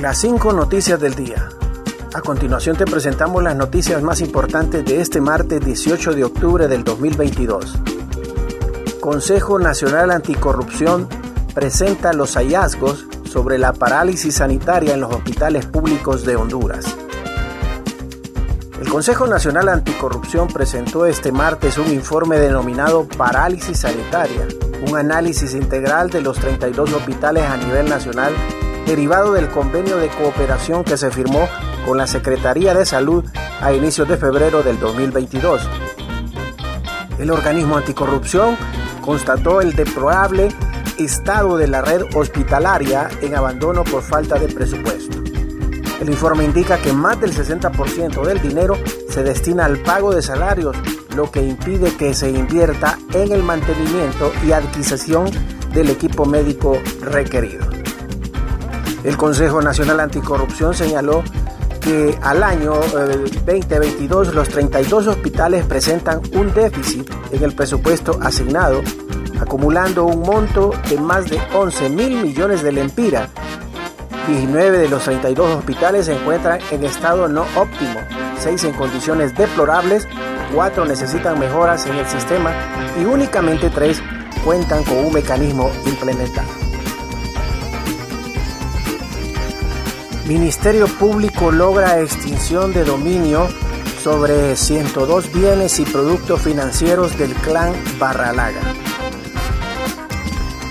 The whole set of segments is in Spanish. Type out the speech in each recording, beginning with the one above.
Las cinco noticias del día. A continuación te presentamos las noticias más importantes de este martes 18 de octubre del 2022. Consejo Nacional Anticorrupción presenta los hallazgos sobre la parálisis sanitaria en los hospitales públicos de Honduras. El Consejo Nacional Anticorrupción presentó este martes un informe denominado Parálisis Sanitaria, un análisis integral de los 32 hospitales a nivel nacional derivado del convenio de cooperación que se firmó con la Secretaría de Salud a inicios de febrero del 2022. El organismo anticorrupción constató el deplorable estado de la red hospitalaria en abandono por falta de presupuesto. El informe indica que más del 60% del dinero se destina al pago de salarios, lo que impide que se invierta en el mantenimiento y adquisición del equipo médico requerido. El Consejo Nacional Anticorrupción señaló que al año 2022 eh, los 32 hospitales presentan un déficit en el presupuesto asignado, acumulando un monto de más de 11 mil millones de lempiras. 19 de los 32 hospitales se encuentran en estado no óptimo, 6 en condiciones deplorables, 4 necesitan mejoras en el sistema y únicamente 3 cuentan con un mecanismo implementado. Ministerio Público logra extinción de dominio sobre 102 bienes y productos financieros del clan Barralaga.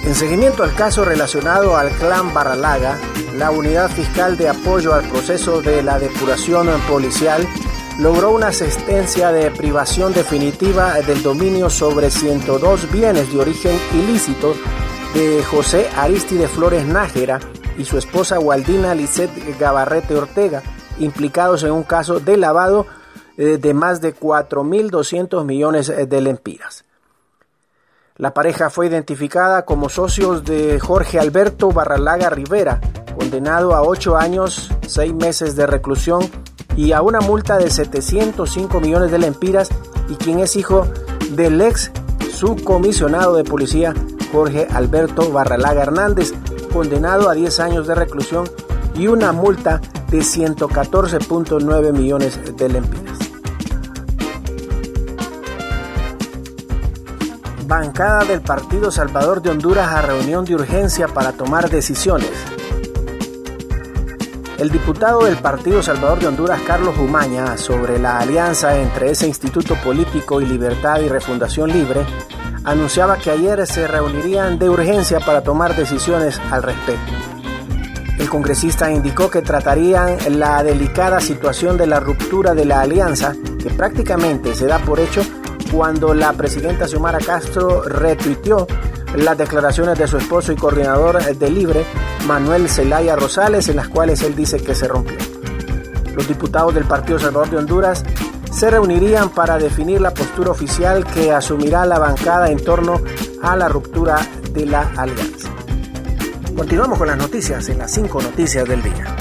En seguimiento al caso relacionado al clan Barralaga, la Unidad Fiscal de Apoyo al Proceso de la Depuración Policial logró una asistencia de privación definitiva del dominio sobre 102 bienes de origen ilícito de José Aristide Flores Nájera, y su esposa Waldina Lisette Gabarrete Ortega, implicados en un caso de lavado eh, de más de 4.200 millones eh, de lempiras. La pareja fue identificada como socios de Jorge Alberto Barralaga Rivera, condenado a 8 años, 6 meses de reclusión y a una multa de 705 millones de lempiras y quien es hijo del ex subcomisionado de policía Jorge Alberto Barralaga Hernández, condenado a 10 años de reclusión y una multa de 114.9 millones de lempiras. Bancada del Partido Salvador de Honduras a reunión de urgencia para tomar decisiones. El diputado del Partido Salvador de Honduras, Carlos Humaña, sobre la alianza entre ese instituto político y Libertad y Refundación Libre, anunciaba que ayer se reunirían de urgencia para tomar decisiones al respecto. El congresista indicó que tratarían la delicada situación de la ruptura de la alianza, que prácticamente se da por hecho cuando la presidenta Xiomara Castro retuiteó las declaraciones de su esposo y coordinador de Libre, Manuel Zelaya Rosales, en las cuales él dice que se rompió. Los diputados del Partido Salvador de Honduras se reunirían para definir la postura oficial que asumirá la bancada en torno a la ruptura de la alianza. Continuamos con las noticias en las cinco noticias del día.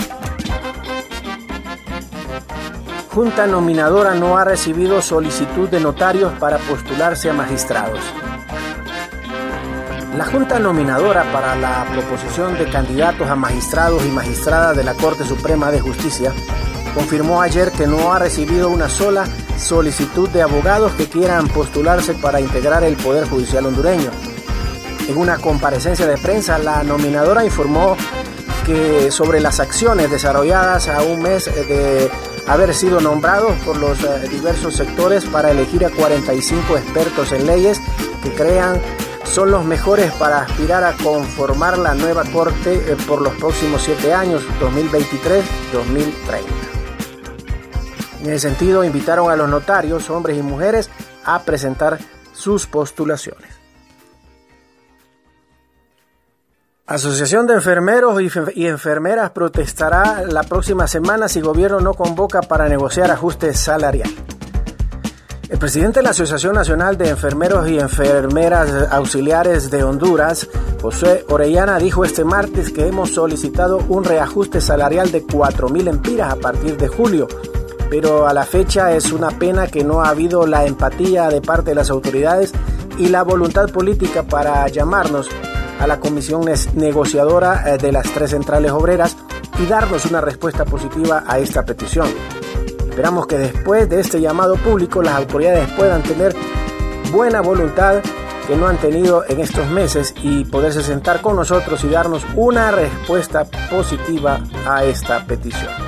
Junta nominadora no ha recibido solicitud de notarios para postularse a magistrados. La Junta nominadora para la proposición de candidatos a magistrados y magistradas de la Corte Suprema de Justicia confirmó ayer que no ha recibido una sola solicitud de abogados que quieran postularse para integrar el Poder Judicial hondureño. En una comparecencia de prensa, la nominadora informó que sobre las acciones desarrolladas a un mes de haber sido nombrados por los eh, diversos sectores para elegir a 45 expertos en leyes que crean son los mejores para aspirar a conformar la nueva Corte eh, por los próximos siete años, 2023-2030. En ese sentido, invitaron a los notarios, hombres y mujeres, a presentar sus postulaciones. Asociación de Enfermeros y Enfermeras protestará la próxima semana si gobierno no convoca para negociar ajustes salariales. El presidente de la Asociación Nacional de Enfermeros y Enfermeras Auxiliares de Honduras, José Orellana, dijo este martes que hemos solicitado un reajuste salarial de 4.000 empiras a partir de julio pero a la fecha es una pena que no ha habido la empatía de parte de las autoridades y la voluntad política para llamarnos a la comisión negociadora eh, de las tres centrales obreras y darnos una respuesta positiva a esta petición. Esperamos que después de este llamado público las autoridades puedan tener buena voluntad que no han tenido en estos meses y poderse sentar con nosotros y darnos una respuesta positiva a esta petición.